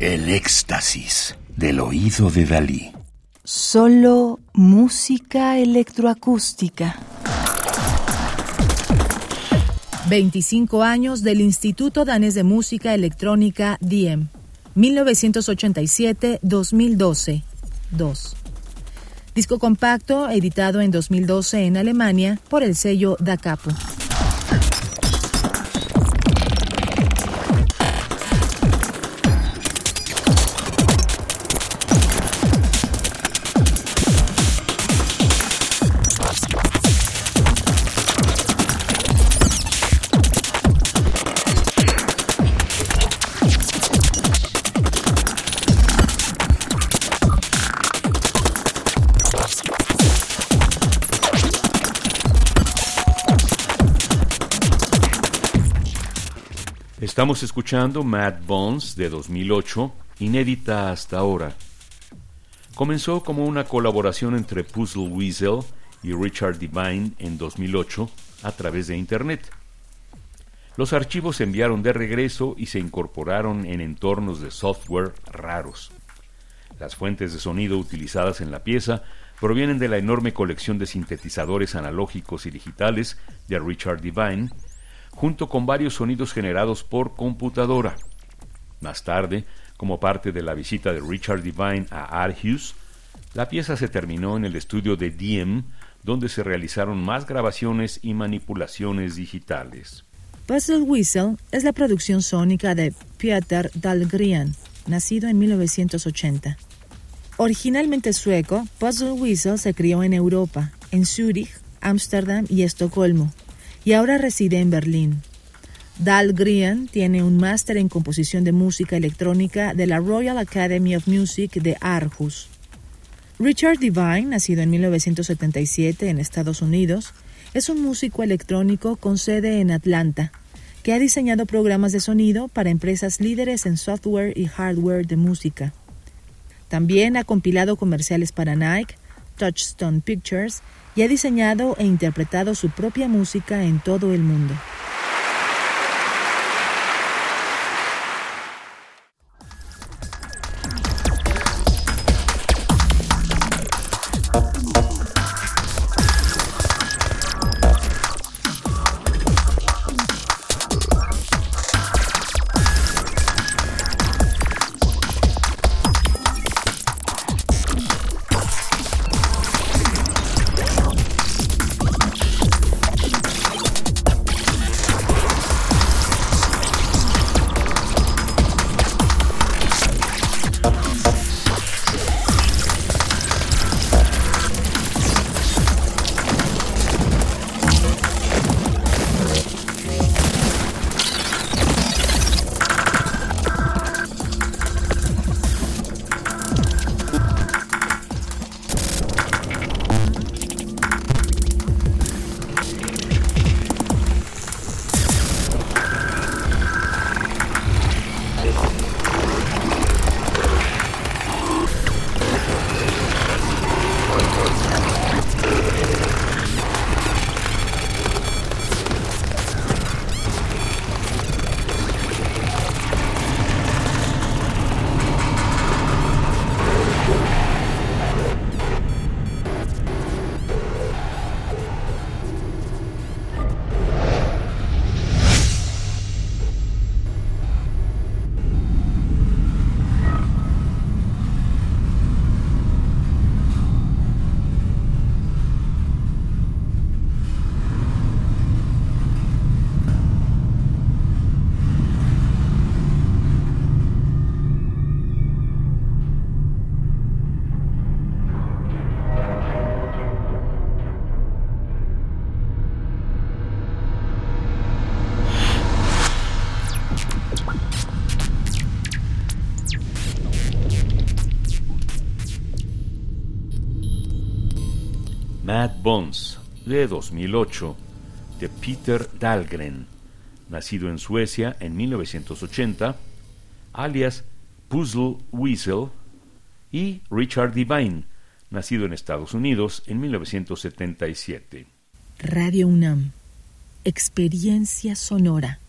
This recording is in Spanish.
El éxtasis del oído de Dalí. Solo música electroacústica. 25 años del Instituto Danés de Música Electrónica DIEM. 1987-2012. 2. Disco compacto editado en 2012 en Alemania por el sello Da Capo. Estamos escuchando Mad Bones de 2008, inédita hasta ahora. Comenzó como una colaboración entre Puzzle Weasel y Richard Divine en 2008 a través de Internet. Los archivos se enviaron de regreso y se incorporaron en entornos de software raros. Las fuentes de sonido utilizadas en la pieza provienen de la enorme colección de sintetizadores analógicos y digitales de Richard Divine, junto con varios sonidos generados por computadora. Más tarde, como parte de la visita de Richard Divine a Aarhus, la pieza se terminó en el estudio de Diem, donde se realizaron más grabaciones y manipulaciones digitales. Puzzle Whistle es la producción sónica de Peter Dahlgren, nacido en 1980. Originalmente sueco, Puzzle Whistle se crió en Europa, en Zúrich, Ámsterdam y Estocolmo, y ahora reside en Berlín. Dahlgren tiene un máster en composición de música electrónica de la Royal Academy of Music de Aarhus. Richard Divine, nacido en 1977 en Estados Unidos, es un músico electrónico con sede en Atlanta, que ha diseñado programas de sonido para empresas líderes en software y hardware de música. También ha compilado comerciales para Nike, Touchstone Pictures y ha diseñado e interpretado su propia música en todo el mundo. Mad Bones de 2008 de Peter Dahlgren, nacido en Suecia en 1980, alias Puzzle Weasel, y Richard Divine, nacido en Estados Unidos en 1977. Radio UNAM. Experiencia sonora.